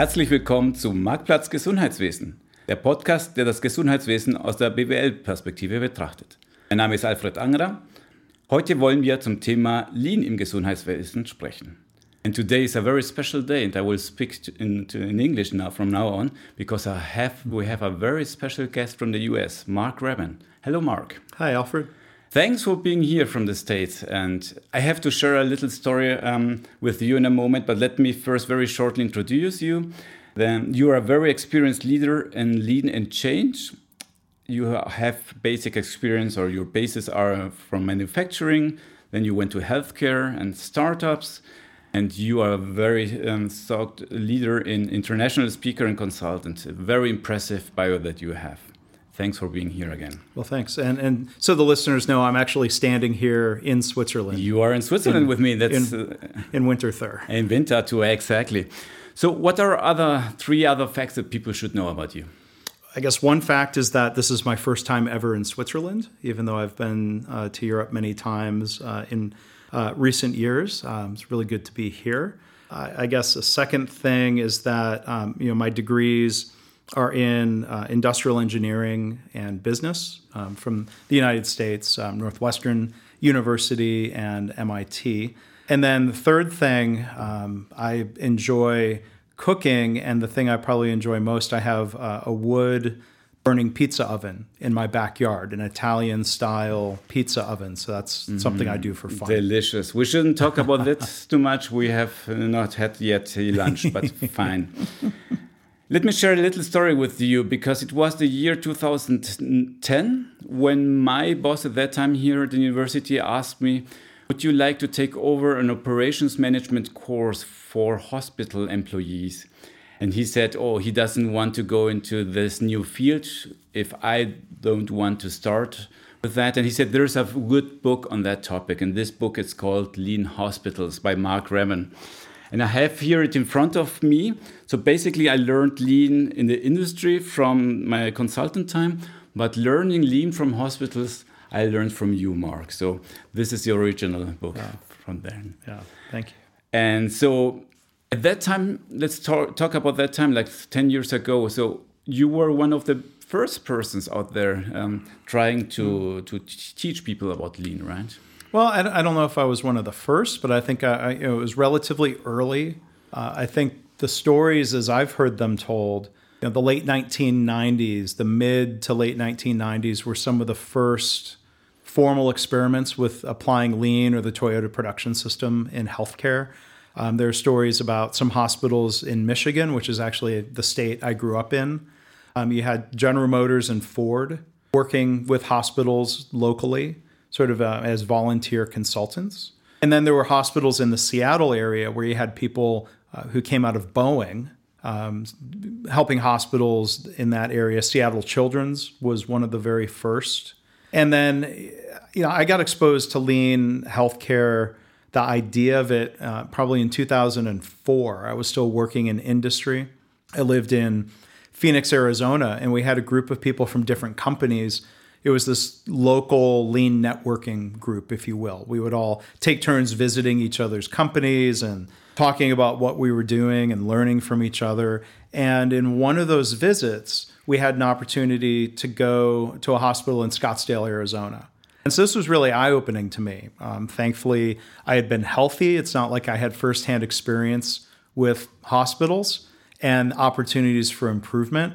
Herzlich willkommen zu Marktplatz Gesundheitswesen, der Podcast, der das Gesundheitswesen aus der BWL-Perspektive betrachtet. Mein Name ist Alfred Angerer. Heute wollen wir zum Thema Lean im Gesundheitswesen sprechen. And today is a very special day, and I will speak in, in English now from now on because have we have a very special guest from the US, Mark Rabin. Hello, Mark. Hi, Alfred. Thanks for being here from the States. And I have to share a little story um, with you in a moment, but let me first very shortly introduce you. Then you are a very experienced leader in lean and change. You have basic experience, or your bases are from manufacturing. Then you went to healthcare and startups, and you are a very um, thought leader in international speaker and consultant. A very impressive bio that you have. Thanks for being here again. Well, thanks. And and so the listeners know I'm actually standing here in Switzerland. You are in Switzerland in, with me. That's in, uh, in Winterthur. In Winterthur, exactly. So, what are other three other facts that people should know about you? I guess one fact is that this is my first time ever in Switzerland, even though I've been uh, to Europe many times uh, in uh, recent years. Um, it's really good to be here. I guess a second thing is that um, you know my degrees are in uh, industrial engineering and business um, from the United States, um, Northwestern University, and MIT. And then the third thing, um, I enjoy cooking, and the thing I probably enjoy most, I have uh, a wood burning pizza oven in my backyard, an Italian style pizza oven. So that's mm-hmm. something I do for fun. Delicious. We shouldn't talk about that too much. We have not had yet lunch, but fine. Let me share a little story with you because it was the year 2010 when my boss at that time here at the university asked me, Would you like to take over an operations management course for hospital employees? And he said, Oh, he doesn't want to go into this new field if I don't want to start with that. And he said, There's a good book on that topic. And this book is called Lean Hospitals by Mark Graban. And I have here it in front of me. So basically, I learned lean in the industry from my consultant time, but learning lean from hospitals, I learned from you, Mark. So this is the original book yeah. from there. Yeah, thank you. And so at that time, let's talk, talk about that time, like 10 years ago. So you were one of the first persons out there um, trying to, mm. to teach people about lean, right? Well, I, I, don't know if I was one of the first, but I think I, I, you know, it was relatively early. Uh, I think the stories, as I've heard them told, you know, the late 1990s, the mid to late 1990s were some of the first formal experiments with applying lean or the Toyota production system in healthcare. Um, there are stories about some hospitals in Michigan, which is actually the state I grew up in. Um, you had General Motors and Ford working with hospitals locally sort of uh, as volunteer consultants. And then there were hospitals in the Seattle area where you had people uh, who came out of Boeing um, helping hospitals in that area. Seattle Children's was one of the very first. And then, you know, I got exposed to lean healthcare, the idea of it uh, probably in 2004. I was still working in industry. I lived in Phoenix, Arizona, and we had a group of people from different companies it was this local lean networking group, if you will. We would all take turns visiting each other's companies and talking about what we were doing and learning from each other. And in one of those visits, we had an opportunity to go to a hospital in Scottsdale, Arizona. And so this was really eye opening to me. Um, thankfully, I had been healthy. It's not like I had firsthand experience with hospitals and opportunities for improvement.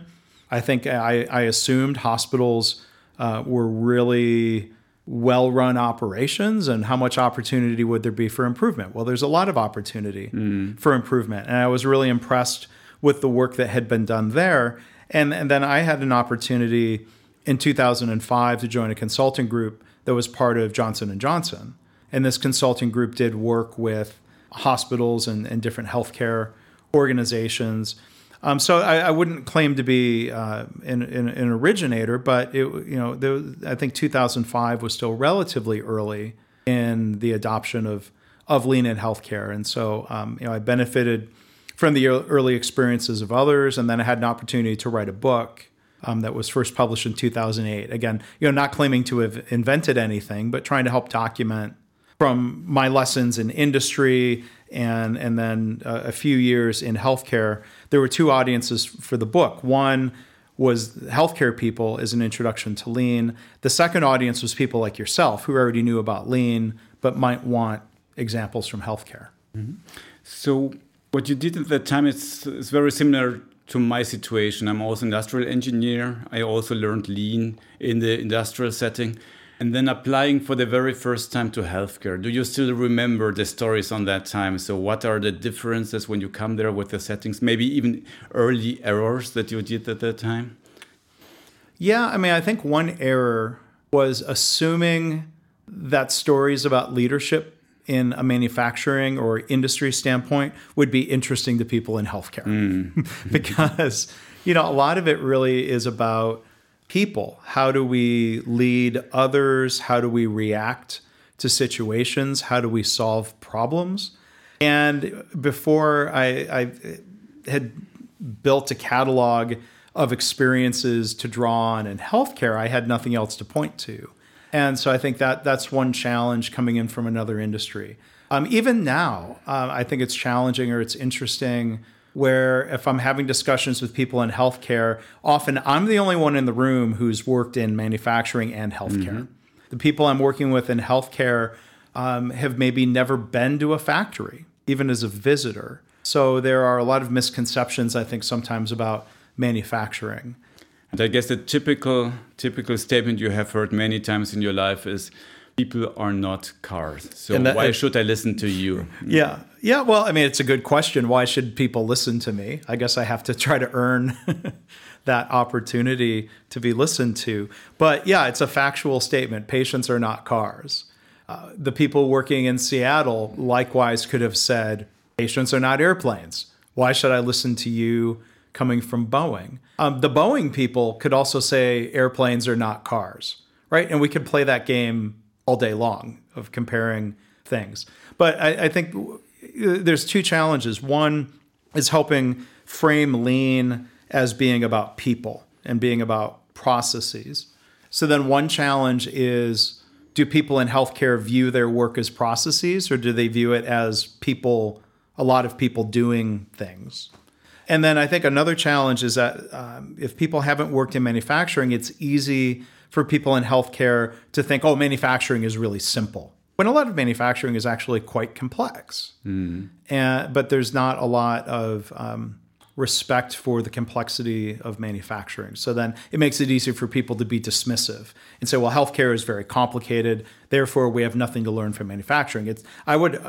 I think I, I assumed hospitals uh, were really well run operations and how much opportunity would there be for improvement? Well, there's a lot of opportunity mm. for improvement. And I was really impressed with the work that had been done there. And, and then I had an opportunity in 2005 to join a consulting group that was part of Johnson & Johnson. And this consulting group did work with hospitals and, and different healthcare organizations um, so I, I, wouldn't claim to be uh, an, an, an, originator, but it, you know, there, I think 2005 was still relatively early in the adoption of of lean in healthcare, and so um, you know, I benefited from the early experiences of others, and then I had an opportunity to write a book um, that was first published in 2008. Again, you know, not claiming to have invented anything, but trying to help document from my lessons in industry and and then uh, a few years in healthcare, there were two audiences for the book. One was healthcare people as an introduction to lean. The second audience was people like yourself who already knew about lean but might want examples from healthcare. Mm -hmm. So what you did at that time is, is very similar to my situation. I'm also industrial engineer. I also learned lean in the industrial setting and then applying for the very first time to healthcare. Do you still remember the stories on that time? So, what are the differences when you come there with the settings? Maybe even early errors that you did at that time? Yeah, I mean, I think one error was assuming that stories about leadership in a manufacturing or industry standpoint would be interesting to people in healthcare. Mm. because, you know, a lot of it really is about people. How do we lead others? How do we react to situations? How do we solve problems? And before I, I had built a catalog of experiences to draw on in healthcare, I had nothing else to point to. And so I think that that's one challenge coming in from another industry. Um, even now, uh, I think it's challenging or it's interesting where if I'm having discussions with people in healthcare, often I'm the only one in the room who's worked in manufacturing and healthcare. Mm-hmm. The people I'm working with in healthcare um, have maybe never been to a factory, even as a visitor. So there are a lot of misconceptions, I think, sometimes about manufacturing. And I guess the typical typical statement you have heard many times in your life is people are not cars. So that, why should I listen to you? Yeah. Yeah, well, I mean, it's a good question. Why should people listen to me? I guess I have to try to earn that opportunity to be listened to. But yeah, it's a factual statement. Patients are not cars. Uh, the people working in Seattle likewise could have said, patients are not airplanes. Why should I listen to you coming from Boeing? Um, the Boeing people could also say airplanes are not cars, right? And we could play that game all day long of comparing things. But I, I think there's two challenges. One is helping frame lean as being about people and being about processes. So then one challenge is do people in healthcare view their work as processes or do they view it as people, a lot of people doing things? And then I think another challenge is that um, if people haven't worked in manufacturing, it's easy for people in healthcare to think, oh, manufacturing is really simple. When a lot of manufacturing is actually quite complex. Mm. And, but there's not a lot of um, respect for the complexity of manufacturing. So then it makes it easier for people to be dismissive and say, well, healthcare is very complicated, therefore we have nothing to learn from manufacturing. It's, I would,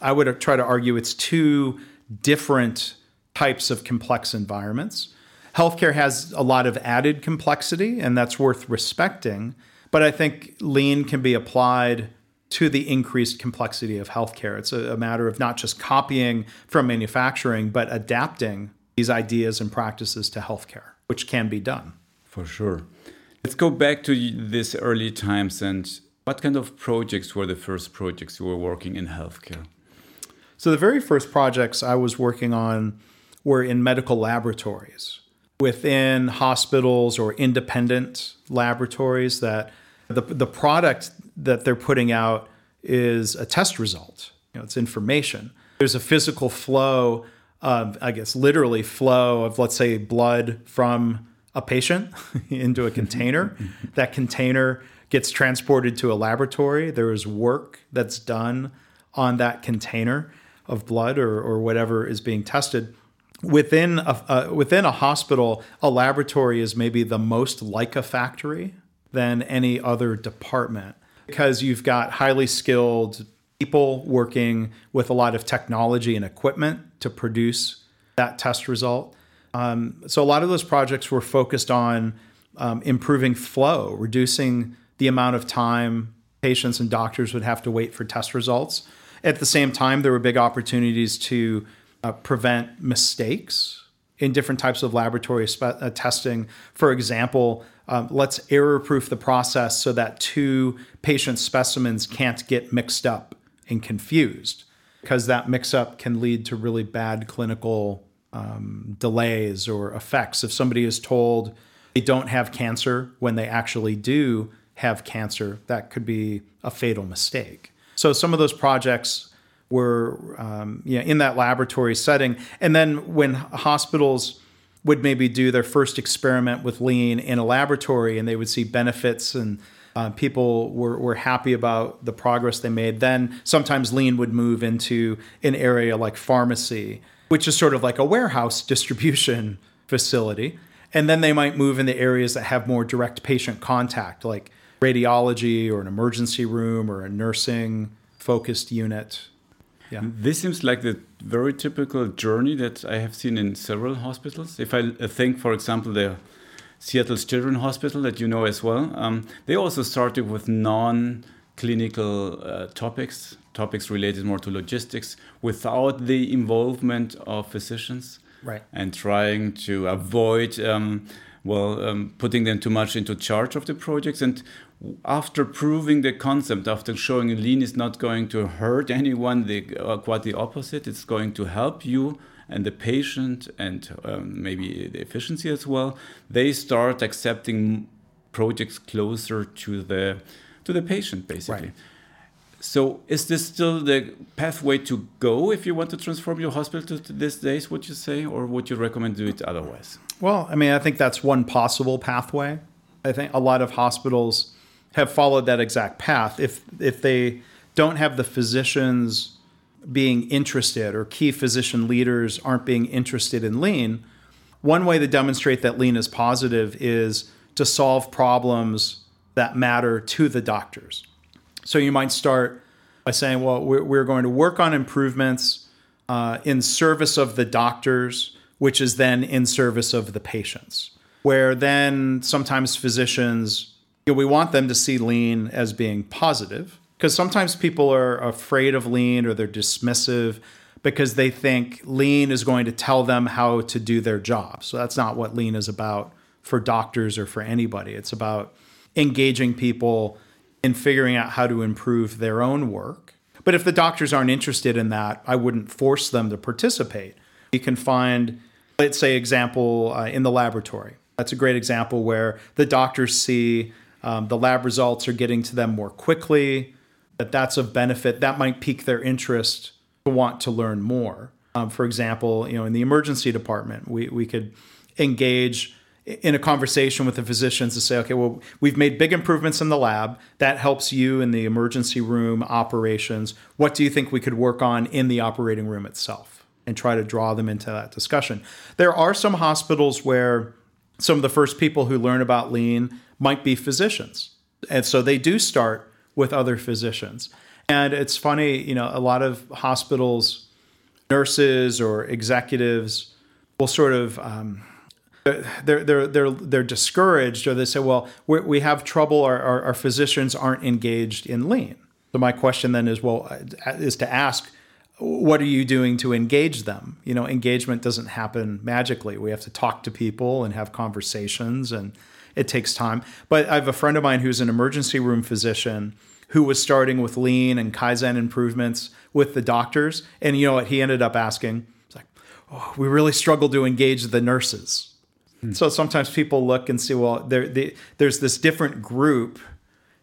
I would try to argue it's two different types of complex environments. Healthcare has a lot of added complexity, and that's worth respecting. But I think lean can be applied to the increased complexity of healthcare. It's a, a, matter of not just copying from manufacturing, but adapting these ideas and practices to healthcare, which can be done. For sure. Let's go back to this early times and what kind of projects were the first projects you were working in healthcare? So, the very first projects I was working on were in medical laboratories within hospitals or independent laboratories that the, the product that they're putting out is a test result. You know, it's information. There's a physical flow of, I guess, literally flow of, let's say, blood from a patient into a container. that container gets transported to a laboratory. There is work that's done on that container of blood or, or whatever is being tested within a, uh, within a hospital, a laboratory is maybe the most like a factory than any other department because you've got highly skilled people working with a lot of technology and equipment to produce that test result. Um, so a lot of those projects were focused on um, improving flow, reducing the amount of time patients and doctors would have to wait for test results. At the same time, there were big opportunities to uh, prevent mistakes in different types of laboratory spe- uh, testing. For example, um, let's error proof the process so that two patient specimens can't get mixed up and confused, because that mix up can lead to really bad clinical um, delays or effects. If somebody is told they don't have cancer when they actually do have cancer, that could be a fatal mistake. So, some of those projects were um, you know, in that laboratory setting. And then when hospitals would maybe do their first experiment with lean in a laboratory and they would see benefits and uh, people were, were happy about the progress they made, then sometimes lean would move into an area like pharmacy, which is sort of like a warehouse distribution facility. And then they might move into areas that have more direct patient contact, like radiology or an emergency room or a nursing focused unit. Yeah. This seems like the very typical journey that I have seen in several hospitals. If I think, for example, the Seattle's Children's Hospital that you know as well, um, they also started with non clinical uh, topics, topics related more to logistics, without the involvement of physicians. Right. And trying to avoid. Um, well, um, putting them too much into charge of the projects. And after proving the concept, after showing a lean is not going to hurt anyone, the, uh, quite the opposite, it's going to help you and the patient and um, maybe the efficiency as well, they start accepting projects closer to the to the patient basically. Right. So is this still the pathway to go if you want to transform your hospital to these days, would you say, or would you recommend do it otherwise? Well, I mean, I think that's one possible pathway. I think a lot of hospitals have followed that exact path. If if they don't have the physicians being interested or key physician leaders aren't being interested in lean, one way to demonstrate that lean is positive is to solve problems that matter to the doctors. So you might start by saying, well, we're, going to work on improvements uh, in service of the doctors, which is then in service of the patients. Where then sometimes physicians, you know, we want them to see lean as being positive because sometimes people are afraid of lean or they're dismissive because they think lean is going to tell them how to do their job. So that's not what lean is about for doctors or for anybody. It's about engaging people in figuring out how to improve their own work. But if the doctors aren't interested in that, I wouldn't force them to participate. You can find, let's say, example uh, in the laboratory. That's a great example where the doctors see um, the lab results are getting to them more quickly that that's of benefit, that might pique their interest to want to learn more. Um, for example, you know, in the emergency department, we, we could engage in a conversation with the physicians to say, okay, well, we've made big improvements in the lab. That helps you in the emergency room operations. What do you think we could work on in the operating room itself? And try to draw them into that discussion. There are some hospitals where some of the first people who learn about lean might be physicians. And so they do start with other physicians. And it's funny, you know, a lot of hospitals, nurses or executives will sort of um, they're they're they're they're discouraged, or they say, "Well, we have trouble. Our, our, our physicians aren't engaged in lean." So my question then is, well, is to ask, what are you doing to engage them? You know, engagement doesn't happen magically. We have to talk to people and have conversations, and it takes time. But I have a friend of mine who's an emergency room physician who was starting with lean and kaizen improvements with the doctors. And you know what? He ended up asking it's like oh, we really struggle to engage the nurses. Hmm. so sometimes people look and see well they, there's this different group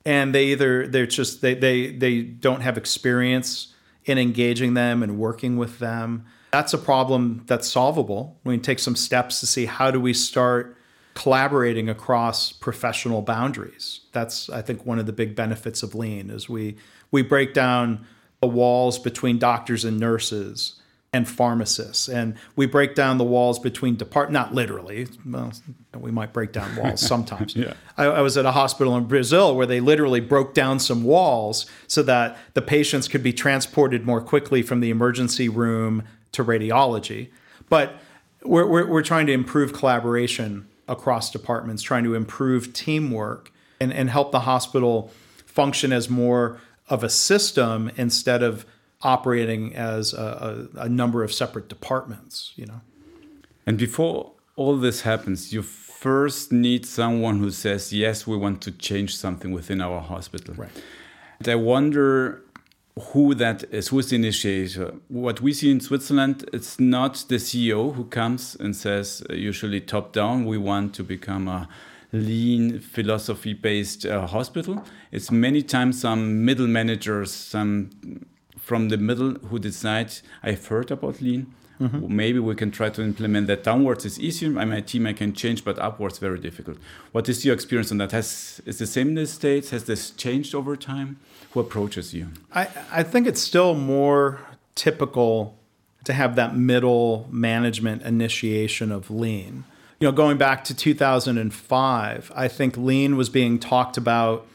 and they either they're just they, they they don't have experience in engaging them and working with them. That's a problem that's solvable. We can take some steps to see how do we start collaborating across professional boundaries. That's I think one of the big benefits of lean is we we break down the walls between doctors and nurses and pharmacists and we break down the walls between depart not literally well we might break down walls sometimes yeah. I, I was at a hospital in brazil where they literally broke down some walls so that the patients could be transported more quickly from the emergency room to radiology but we're, we're, we're trying to improve collaboration across departments, trying to improve teamwork and, and help the hospital function as more of a system instead of operating as a, a, a number of separate departments, you know. And before all this happens, you first need someone who says, yes, we want to change something within our hospital. Right. And I wonder who that is, who's the initiator. What we see in Switzerland, it's not the CEO who comes and says, uh, usually top down, we want to become a lean philosophy based uh, hospital. It's many times some middle managers, some from the middle who decide I've heard about lean. Mm-hmm. Maybe we can try to implement that downwards is easier. My team I can change, but upwards very difficult. What is your experience on that? Has is the same in the states? Has this changed over time? Who approaches you? I, I think it's still more typical to have that middle management initiation of lean. You know, going back to 2005, I think lean was being talked about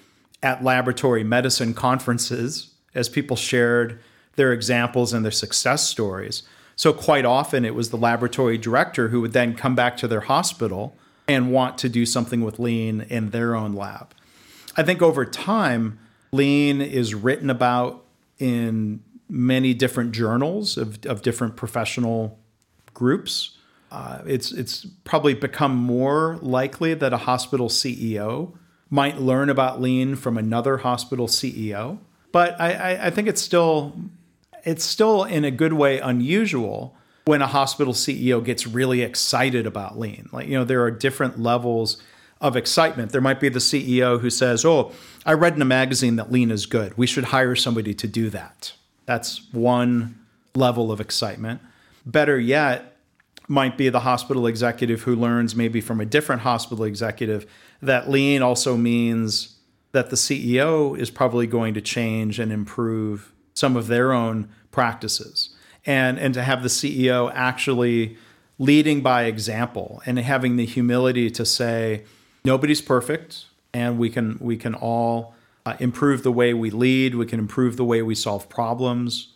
at laboratory medicine conferences as people shared their examples and their success stories. So, quite often, it was the laboratory director who would then come back to their hospital and want to do something with lean in their own lab. I think over time, lean is written about in many different journals of, of different professional groups. Uh, it's it's probably become more likely that a hospital CEO might learn about lean from another hospital CEO, but I, I, I think it's still it's still in a good way unusual when a hospital CEO gets really excited about lean. Like you know, there are different levels of excitement. There might be the CEO who says, "Oh, I read in a magazine that lean is good. We should hire somebody to do that." That's one level of excitement. Better yet, might be the hospital executive who learns maybe from a different hospital executive that lean also means that the CEO is probably going to change and improve some of their own practices. And, and to have the CEO actually leading by example and having the humility to say, nobody's perfect, and we can, we can all uh, improve the way we lead, we can improve the way we solve problems.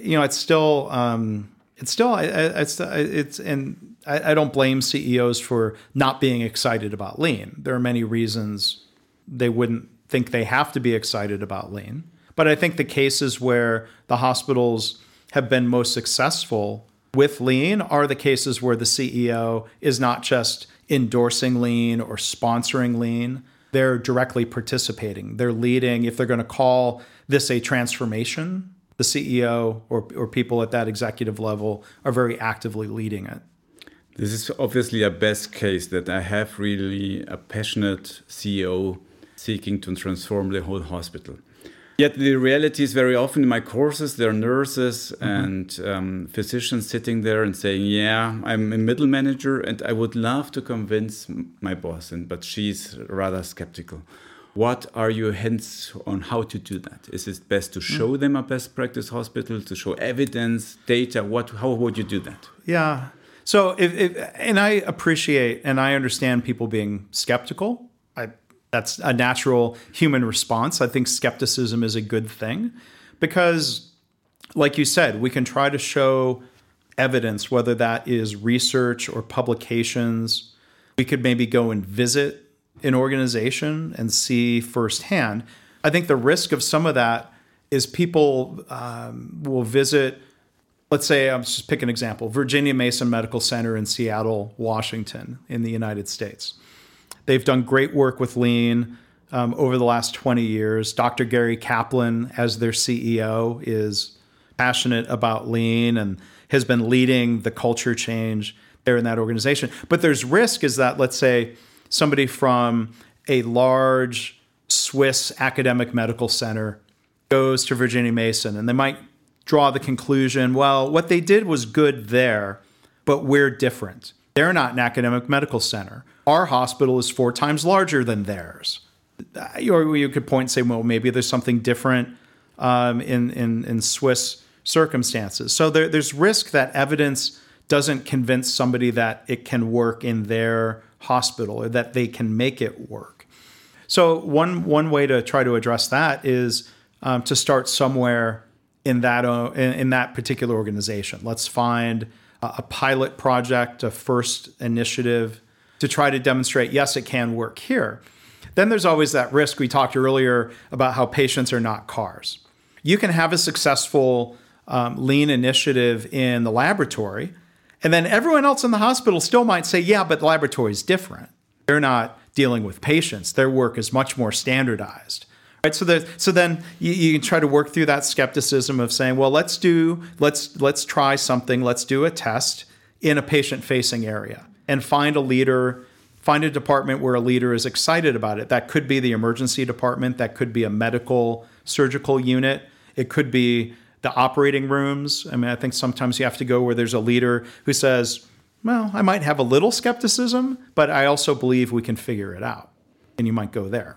You know, it's still. Um, it's still it's it's and I, I don't blame CEOs for not being excited about lean. There are many reasons they wouldn't think they have to be excited about lean. But I think the cases where the hospitals have been most successful with lean are the cases where the CEO is not just endorsing lean or sponsoring lean. They're directly participating. They're leading. If they're going to call this a transformation, the CEO or, or people at that executive level are very actively leading it. This is obviously a best case that I have really a passionate CEO seeking to transform the whole hospital. Yet the reality is very often in my courses there are nurses mm -hmm. and um, physicians sitting there and saying, "Yeah, I'm a middle manager and I would love to convince my boss, and but she's rather skeptical." What are your hints on how to do that? Is it best to show mm. them a best practice hospital, to show evidence, data? What? How would you do that? Yeah. So, if, if, and I appreciate and I understand people being skeptical. That's a natural human response. I think skepticism is a good thing because, like you said, we can try to show evidence, whether that is research or publications. We could maybe go and visit an organization and see firsthand. I think the risk of some of that is people um, will visit, let's say, I'm just pick an example Virginia Mason Medical Center in Seattle, Washington, in the United States. They've done great work with lean um, over the last 20 years. Dr. Gary Kaplan, as their CEO, is passionate about lean and has been leading the culture change there in that organization. But there's risk is that, let's say, somebody from a large Swiss academic medical center goes to Virginia Mason and they might draw the conclusion well, what they did was good there, but we're different. They're not an academic medical center. Our hospital is four times larger than theirs. Or you could point and say, well, maybe there's something different um, in, in, in Swiss circumstances. So there, there's risk that evidence doesn't convince somebody that it can work in their hospital or that they can make it work. So one one way to try to address that is um, to start somewhere in that uh, in, in, that particular organization. Let's find a, a pilot project, a first initiative to try to demonstrate yes, it can work here. Then there's always that risk we talked earlier about how patients are not cars. You can have a successful um, lean initiative in the laboratory and then everyone else in the hospital still might say, yeah, but the laboratory is different. They're not dealing with patients. Their work is much more standardized. Right? So, so then you, you can try to work through that skepticism of saying, well, let's do, let's, let's try something. Let's do a test in a patient-facing area and find a leader, find a department where a leader is excited about it. That could be the emergency department. That could be a medical surgical unit. It could be the operating rooms. I mean, I think sometimes you have to go where there's a leader who says, well, I might have a little skepticism, but I also believe we can figure it out. And you might go there.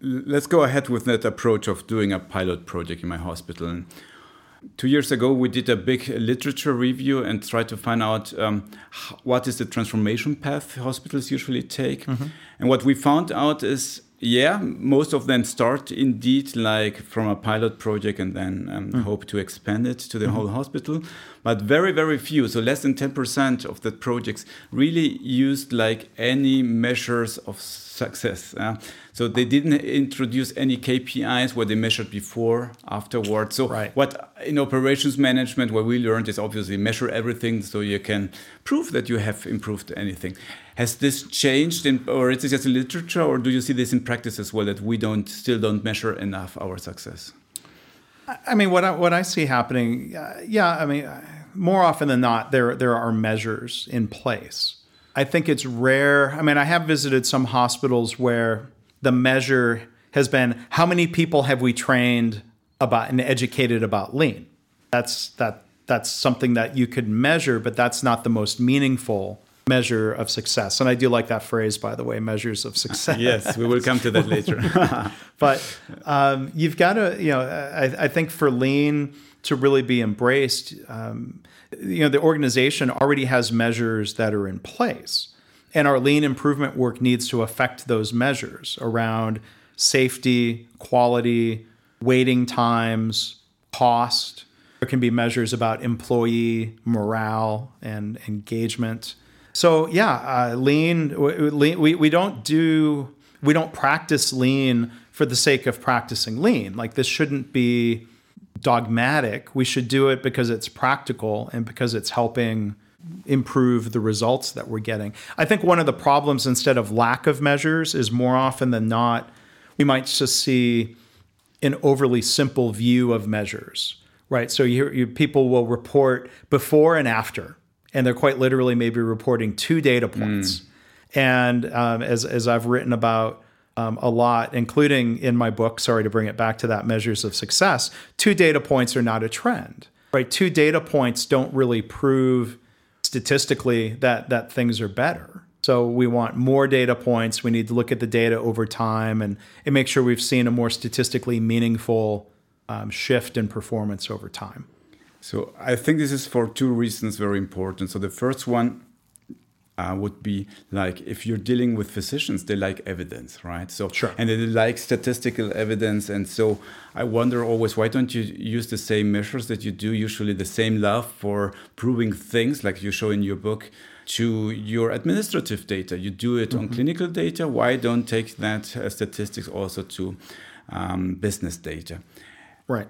Let's go ahead with that approach of doing a pilot project in my hospital. Two years ago, we did a big literature review and tried to find out um, what is the transformation path hospitals usually take. Mm -hmm. And what we found out is yeah, most of them start indeed like from a pilot project and then um, mm. hope to expand it to the mm-hmm. whole hospital. But very, very few, so less than 10% of the projects really used like any measures of success. Uh, so they didn't introduce any KPIs where they measured before, afterwards. So right. what in operations management, what we learned is obviously measure everything so you can prove that you have improved anything. Has this changed, in, or is this just in literature, or do you see this in practice as well that we don't still don't measure enough our success? I mean, what I, what I see happening, uh, yeah, I mean, more often than not, there there are measures in place. I think it's rare. I mean, I have visited some hospitals where the measure has been how many people have we trained about and educated about lean. That's that that's something that you could measure, but that's not the most meaningful measure of success. And I do like that phrase, by the way, measures of success. yes, we will come to that later. but um, you've got to, you know, I, I, think for lean to really be embraced, um, you know, the organization already has measures that are in place. And our lean improvement work needs to affect those measures around safety, quality, waiting times, cost. There can be measures about employee morale and engagement. So yeah, uh, lean, lean. We we don't do we don't practice lean for the sake of practicing lean. Like this shouldn't be dogmatic. We should do it because it's practical and because it's helping improve the results that we're getting. I think one of the problems instead of lack of measures is more often than not we might just see an overly simple view of measures, right? So you, you people will report before and after and they're quite literally maybe reporting two data points. Mm. And um, as as I've written about um, a lot, including in my book, sorry to bring it back to that measures of success, two data points are not a trend, right? Two data points don't really prove statistically that that things are better. So we want more data points. We need to look at the data over time and, and make sure we've seen a more statistically meaningful um, shift in performance over time. So I think this is for two reasons very important. So the first one uh, would be like if you're dealing with physicians, they like evidence, right? So sure. and they like statistical evidence, and so I wonder always why don't you use the same measures that you do usually the same love for proving things like you show in your book to your administrative data. You do it mm -hmm. on mm-hmm. clinical data. Why don't take that uh, statistics also to um, business data? Right.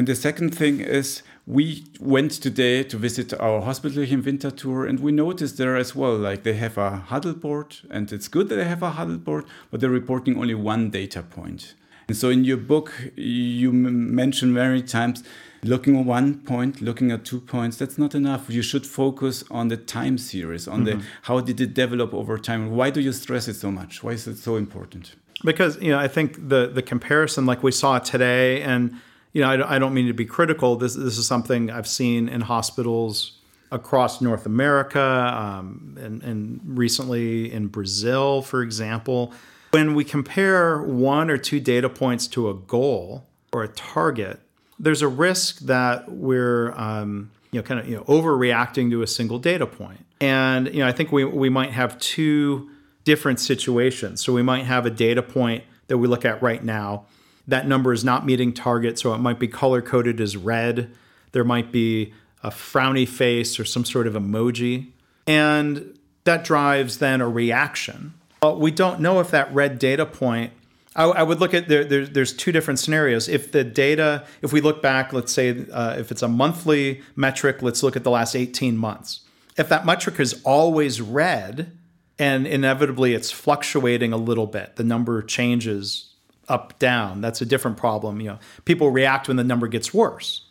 And the second thing is, we went today to visit our hospital in Winterthur, and we noticed there as well, like they have a huddle board, and it's good that they have a huddle board, but they're reporting only one data point. And so in your book, you mention many times looking at one point, looking at two points, that's not enough. You should focus on the time series, on mm -hmm. the mm-hmm. how did it develop over time. Why do you stress it so much? Why is it so important? Because you know, I think the the comparison, like we saw today, and you know, I, I don't mean to be critical. This this is something I've seen in hospitals across North America um, and, and recently in Brazil, for example. When we compare one or two data points to a goal or a target, there's a risk that we're um, you know kind of you know overreacting to a single data point. And you know, I think we we might have two different situations. So we might have a data point that we look at right now that number is not meeting target, so it might be color coded as red. There might be a frowny face or some sort of emoji. And that drives then a reaction. But we don't know if that red data point. I, I would look at there, there, There's two different scenarios. If the data, if we look back, let's say uh, if it's a monthly metric, let's look at the last 18 months. If that metric is always red, and inevitably it's fluctuating a little bit, the number changes up down. That's a different problem. You know, people react when the number gets worse.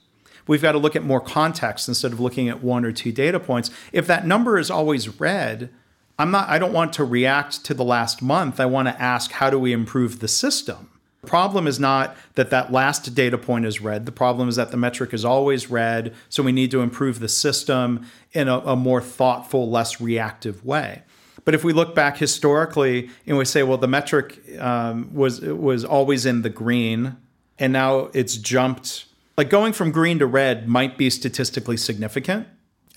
We've got to look at more context instead of looking at one or two data points. If that number is always red, I'm not I don't want to react to the last month. I want to ask how do we improve the system? The problem is not that that last data point is red. The problem is that the metric is always red. So we need to improve the system in a, a more thoughtful, less reactive way. But if we look back historically and we say, well, the metric um, was was always in the green, and now it's jumped, like going from green to red might be statistically significant,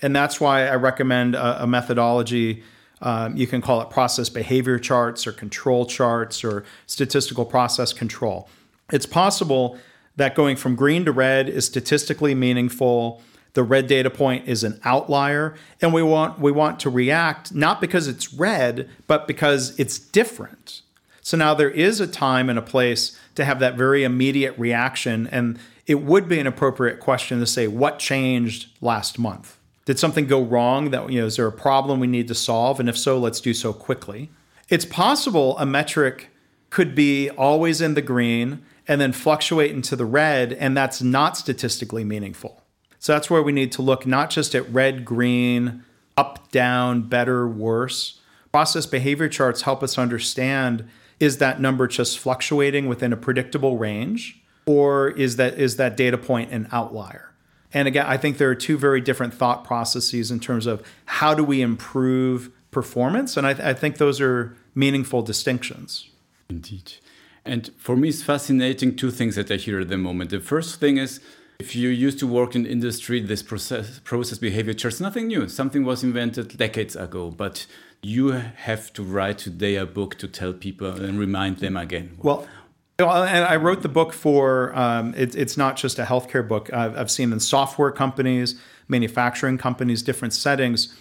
and that's why I recommend a, a methodology. Um, you can call it process behavior charts or control charts or statistical process control. It's possible that going from green to red is statistically meaningful the red data point is an outlier and we want we want to react not because it's red but because it's different. So now there is a time and a place to have that very immediate reaction and it would be an appropriate question to say what changed last month? Did something go wrong that you know is there a problem we need to solve? And if so let's do so quickly. It's possible a metric could be always in the green and then fluctuate into the red and that's not statistically meaningful so that's where we need to look not just at red, green, up, down, better, worse. Process behavior charts help us understand is that number just fluctuating within a predictable range or is that is that data point an outlier? And again, I think there are two very different thought processes in terms of how do we improve performance, and I, th- I think those are meaningful distinctions. Indeed. And for me, it's fascinating two things that I hear at the moment. The first thing is if you used to work in industry, this process, process behavior charts, nothing new. Something was invented decades ago, but you have to write today a book to tell people and remind them again. Well, and I wrote the book for um, it, it's not just a healthcare book. I've, I've seen in software companies, manufacturing companies, different settings.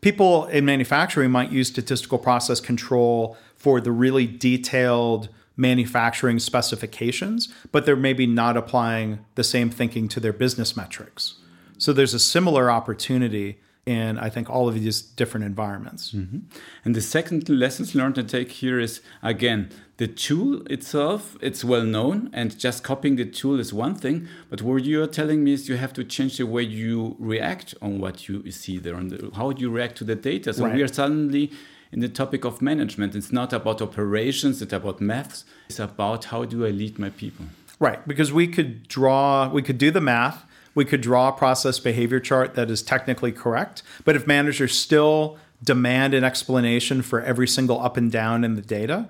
People in manufacturing might use statistical process control for the really detailed manufacturing specifications, but they're maybe not applying the same thinking to their business metrics. So there's a similar opportunity in I think all of these different environments. Mm-hmm. And the second lessons learned to take here is again the tool itself it's well known and just copying the tool is one thing but what you're telling me is you have to change the way you react on what you see there and how you react to the data so right. we are suddenly in the topic of management. It's not about operations, it's about maths. It's about how do I lead my people. Right, because we could draw, we could do the math, we could draw a process behavior chart that is technically correct. But if managers still demand an explanation for every single up and down in the data,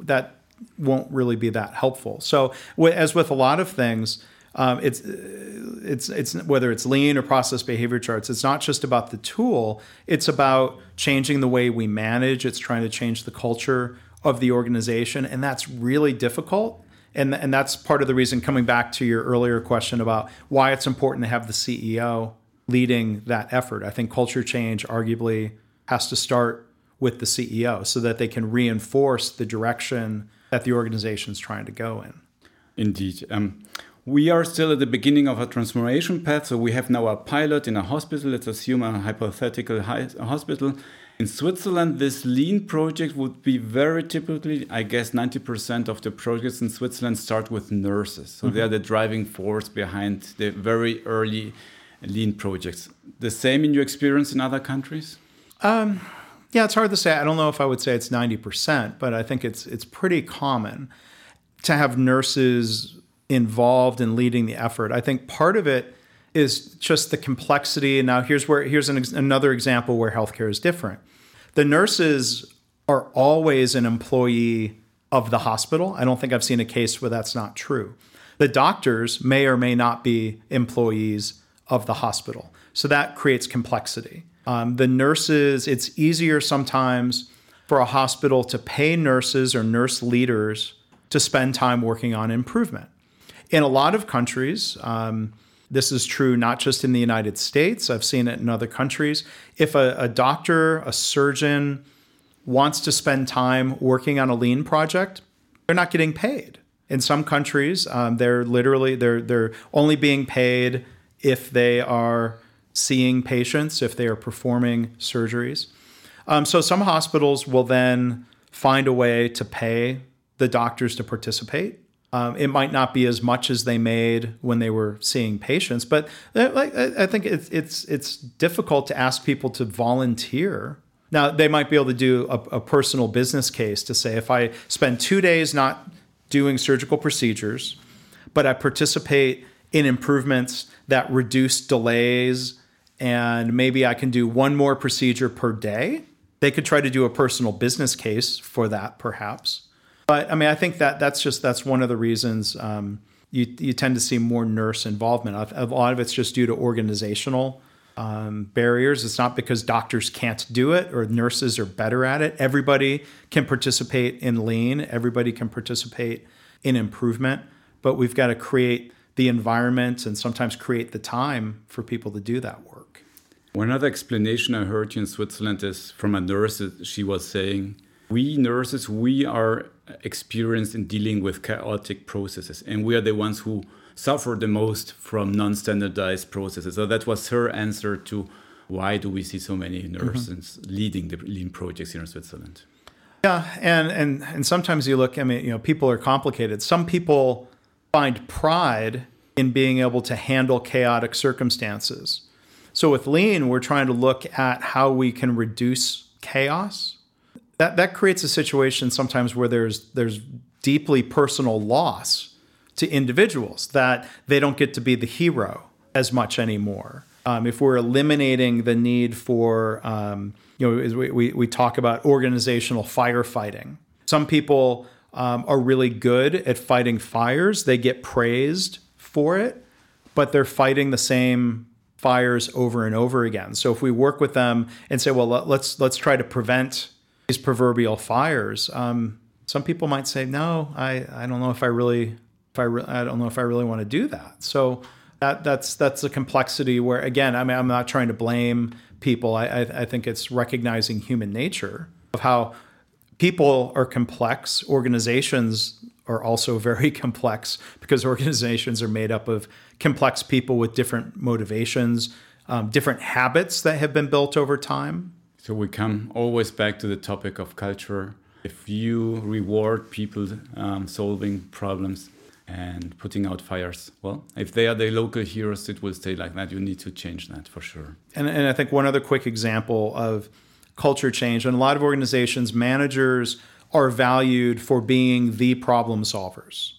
that won't really be that helpful. So, as with a lot of things, um, it's it's it's whether it's lean or process behavior charts. It's not just about the tool. It's about changing the way we manage. It's trying to change the culture of the organization, and that's really difficult. And and that's part of the reason. Coming back to your earlier question about why it's important to have the CEO leading that effort. I think culture change arguably has to start with the CEO so that they can reinforce the direction that the organization is trying to go in. Indeed. Um, we are still at the beginning of a transformation path. So we have now a pilot in a hospital. Let's assume a hypothetical hospital. In Switzerland, this lean project would be very typically, I guess 90% of the projects in Switzerland start with nurses. So mm -hmm. they are the driving force behind the very early lean projects. The same in your experience in other countries? Um, yeah, it's hard to say. I don't know if I would say it's 90%, but I think it's it's pretty common to have nurses involved in leading the effort. I think part of it is just the complexity. And now here's where here's an, another example where healthcare is different. The nurses are always an employee of the hospital. I don't think I've seen a case where that's not true. The doctors may or may not be employees of the hospital. So that creates complexity. Um, the nurses, it's easier sometimes for a hospital to pay nurses or nurse leaders to spend time working on improvement. In a lot of countries, um, this is true not just in the United States, I've seen it in other countries. If a, a doctor, a surgeon wants to spend time working on a lean project, they're not getting paid. In some countries, um, they're literally they're they're only being paid if they are seeing patients, if they are performing surgeries. Um, so some hospitals will then find a way to pay the doctors to participate. Um, it might not be as much as they made when they were seeing patients, but uh, I think it's it's it's difficult to ask people to volunteer. Now they might be able to do a, a personal business case to say if I spend two days not doing surgical procedures, but I participate in improvements that reduce delays and maybe I can do one more procedure per day. They could try to do a personal business case for that, perhaps. But I mean, I think that that's just that's one of the reasons um, you you tend to see more nurse involvement. A lot of it's just due to organizational um, barriers. It's not because doctors can't do it or nurses are better at it. Everybody can participate in lean. Everybody can participate in improvement. But we've got to create the environment and sometimes create the time for people to do that work. One other explanation I heard in Switzerland is from a nurse. She was saying, "We nurses, we are experienced in dealing with chaotic processes, and we are the ones who suffer the most from non-standardized processes." So that was her answer to why do we see so many nurses mm-hmm. leading the lean projects here in Switzerland. Yeah, and and and sometimes you look. I mean, you know, people are complicated. Some people find pride in being able to handle chaotic circumstances. So with lean, we're trying to look at how we can reduce chaos. That that creates a situation sometimes where there's there's deeply personal loss to individuals that they don't get to be the hero as much anymore. Um, if we're eliminating the need for, um, you know, we, we, we talk about organizational firefighting. Some people um, are really good at fighting fires. They get praised for it, but they're fighting the same fires over and over again. So if we work with them and say, well, let's let's try to prevent these proverbial fires, um, some people might say, no, I, I don't know if I really if I re- I don't know if I really want to do that. So that that's that's a complexity where again, I mean, I'm not trying to blame people. I, I, I think it's recognizing human nature of how people are complex, organizations are also very complex because organizations are made up of complex people with different motivations, um, different habits that have been built over time. So we come always back to the topic of culture. If you reward people um, solving problems and putting out fires, well, if they are the local heroes, it will stay like that. You need to change that for sure. And, and I think one other quick example of culture change. In a lot of organizations, managers are valued for being the problem solvers.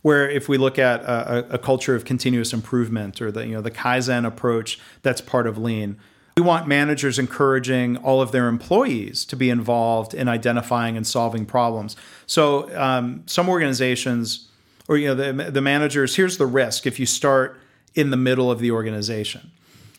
Where if we look at a, a, culture of continuous improvement or the you know the kaizen approach that's part of lean, we want managers encouraging all of their employees to be involved in identifying and solving problems. So um, some organizations, or you know the, the managers, here's the risk if you start in the middle of the organization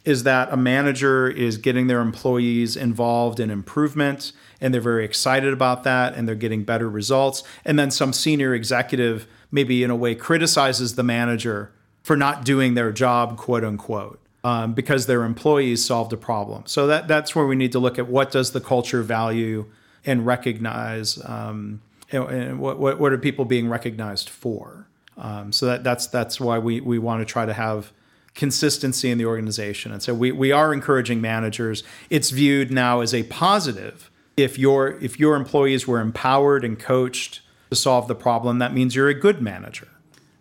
is that a manager is getting their employees involved in improvement and they're very excited about that and they're getting better results. And then some senior executive, maybe in a way, criticizes the manager for not doing their job, quote unquote. Um, because their employees solved a problem. So that that's where we need to look at what does the culture value and recognize, um, and, and what, what, what are people being recognized for. Um, so that that's that's why we we want to try to have consistency in the organization. And so we, we are encouraging managers. It's viewed now as a positive. If your if your employees were empowered and coached to solve the problem, that means you're a good manager.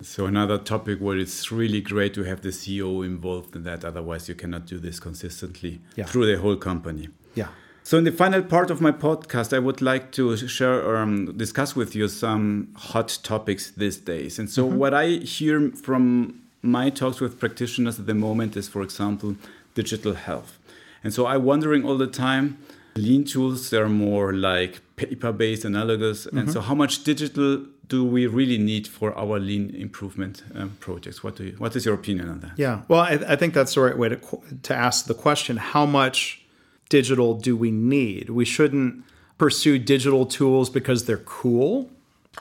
So another topic where it's really great to have the CEO involved in that. Otherwise, you cannot do this consistently yeah. through the whole company. Yeah. So in the final part of my podcast, I would like to share, um, discuss with you some hot topics these days. And so mm-hmm. what I hear from my talks with practitioners at the moment is, for example, digital health. And so I'm wondering all the time, lean tools, they're more like paper-based, analogous. Mm-hmm. And so how much digital do we really need for our lean improvement um, projects? What, do you, what is your opinion on that? Yeah, well, I, I think that's the right way to, to ask the question. How much digital do we need? We shouldn't pursue digital tools because they're cool.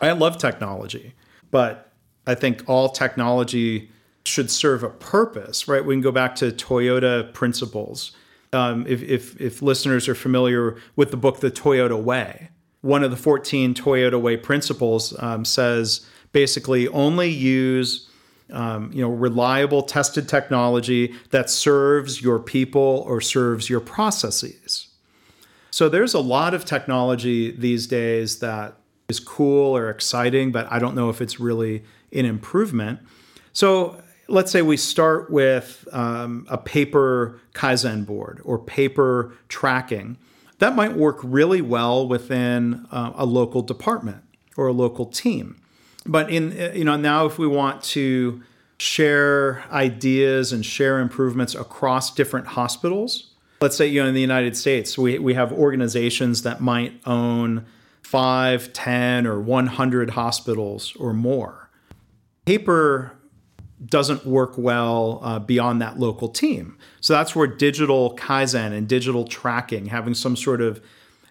I love technology, but I think all technology should serve a purpose, right? We can go back to Toyota principles. Um, if, if, if listeners are familiar with the book The Toyota Way, one of the 14 Toyota Way principles um, says basically only use um, you know reliable tested technology that serves your people or serves your processes. So there's a lot of technology these days that is cool or exciting, but I don't know if it's really an improvement. So let's say we start with um, a paper Kaizen board or paper tracking. That might work really well within uh, a local department or a local team. but in you know now if we want to share ideas and share improvements across different hospitals let's say you know in the united states we, we have organizations that might own 5 10 or 100 hospitals or more paper doesn't work well uh, beyond that local team so that's where digital kaizen and digital tracking having some sort of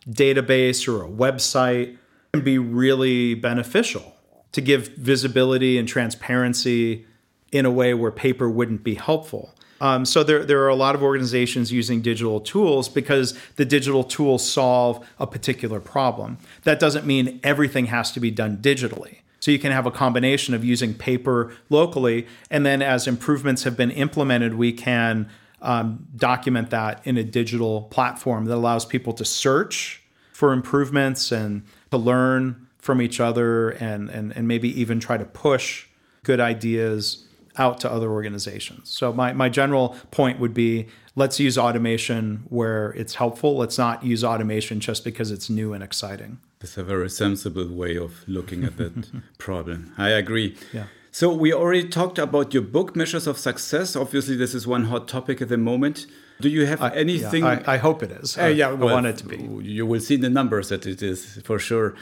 database or a website can be really beneficial to give visibility and transparency in a way where paper wouldn't be helpful. Um, so there, there are a lot of organizations using digital tools because the digital tools solve a particular problem. That doesn't mean everything has to be done digitally. So you can have a combination of using paper locally, and then as improvements have been implemented, we can um, document that in a digital platform that allows people to search for improvements and to learn from each other and, and, and maybe even try to push good ideas out to other organizations. So my, my general point would be let's use automation where it's helpful. Let's not use automation just because it's new and exciting. That's a very sensible way of looking at that problem. I agree. Yeah. So we already talked about your book, Measures of Success. Obviously, this is one hot topic at the moment. Do you have I, anything? Yeah, I, I, hope it is. Uh, yeah, well, I want it to be. You will see the numbers that it is for sure.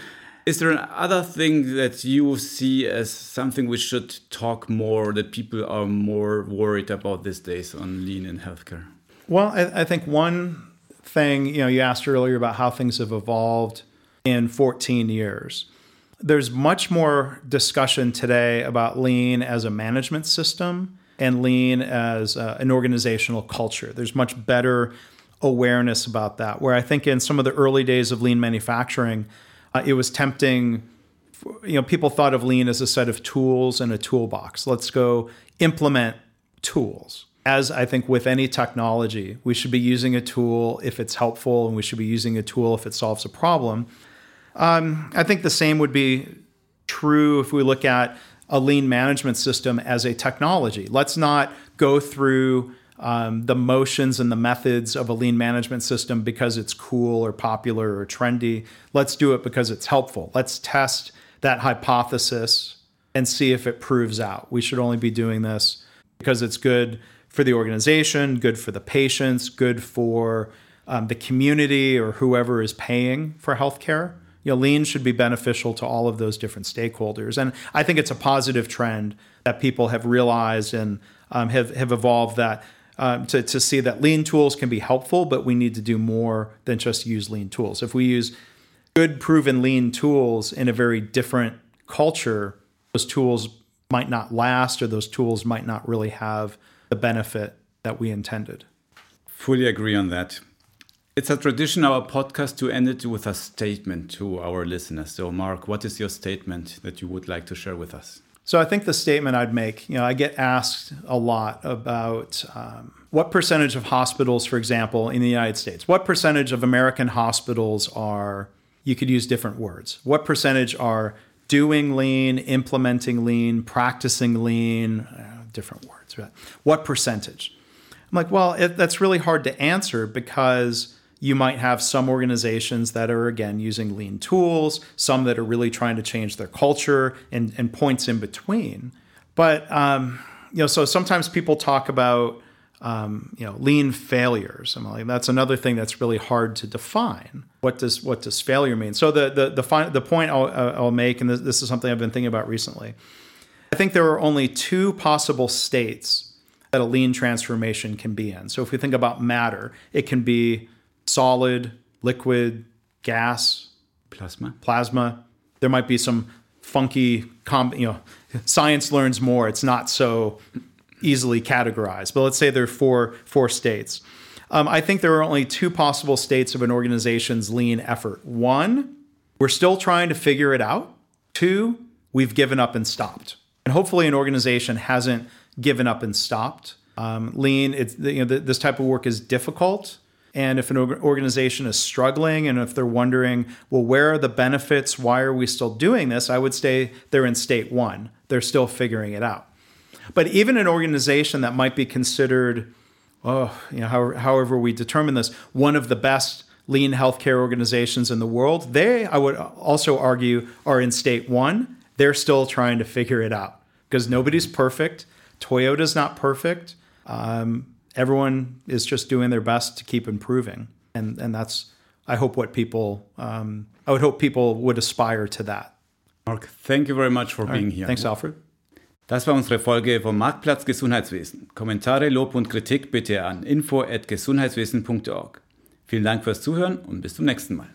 Is there another thing that you see as something we should talk more, that people are more worried about these days on lean in healthcare? Well, I, I think one thing, you know, you asked earlier about how things have evolved in 14 years. There's much more discussion today about lean as a management system and lean as uh, an organizational culture. There's much better awareness about that. Where I think in some of the early days of lean manufacturing, uh, it was tempting. You know, people thought of lean as a set of tools and a toolbox. Let's go implement tools. As I think with any technology, we should be using a tool if it's helpful, and we should be using a tool if it solves a problem. Um, I think the same would be true if we look at a lean management system as a technology. Let's not go through um, the motions and the methods of a lean management system because it's cool or popular or trendy. Let's do it because it's helpful. Let's test that hypothesis and see if it proves out. We should only be doing this because it's good for the organization, good for the patients, good for um, the community or whoever is paying for healthcare. You know, lean should be beneficial to all of those different stakeholders, and I think it's a positive trend that people have realized and um, have have evolved that um, to, to see that lean tools can be helpful, but we need to do more than just use lean tools. If we use good, proven lean tools in a very different culture, those tools might not last or those tools might not really have the benefit that we intended. Fully agree on that. It's a tradition our podcast to end it with a statement to our listeners. So, Mark, what is your statement that you would like to share with us? So I think the statement I'd make, you know, I get asked a lot about um, what percentage of hospitals, for example, in the United States, what percentage of American hospitals are, you could use different words, what percentage are doing lean, implementing lean, practicing lean, uh, different words, right? What percentage? I'm like, well, it, that's really hard to answer because you might have some organizations that are, again, using lean tools, some that are really trying to change their culture, and, and points in between. But, um, you know, so sometimes people talk about, um, you know, lean failures. I'm like, that's another thing that's really hard to define. What does what does failure mean? So the the the, fi- the point I'll, I'll make, and this, this is something I've been thinking about recently. I think there are only two possible states that a lean transformation can be in. So if we think about matter, it can be solid, liquid, gas, plasma. Plasma. There might be some funky, com- you know, science learns more. It's not so easily categorized. But let's say there are four four states. Um, I think there are only two possible states of an organization's lean effort. One, we're still trying to figure it out. Two, we've given up and stopped. And hopefully, an organization hasn't given up and stopped. Um, lean, it's, you know, this type of work is difficult. And if an organization is struggling and if they're wondering, well, where are the benefits? Why are we still doing this? I would say they're in state one. They're still figuring it out. But even an organization that might be considered, oh, you know, however, however we determine this, one of the best lean healthcare organizations in the world, they, I would also argue, are in state one. they're still trying to figure it out because nobody's perfect. Toyota's not perfect. Um, everyone is just doing their best to keep improving, and and that's I hope what people um, I would hope people would aspire to that. Mark, thank you very much for All being right. here. Thanks, Alfred. Das war unsere Folge vom Marktplatz Gesundheitswesen. Kommentare, Lob und Kritik bitte an info@gesundheitswesen.org. Vielen Dank fürs Zuhören und bis zum nächsten Mal.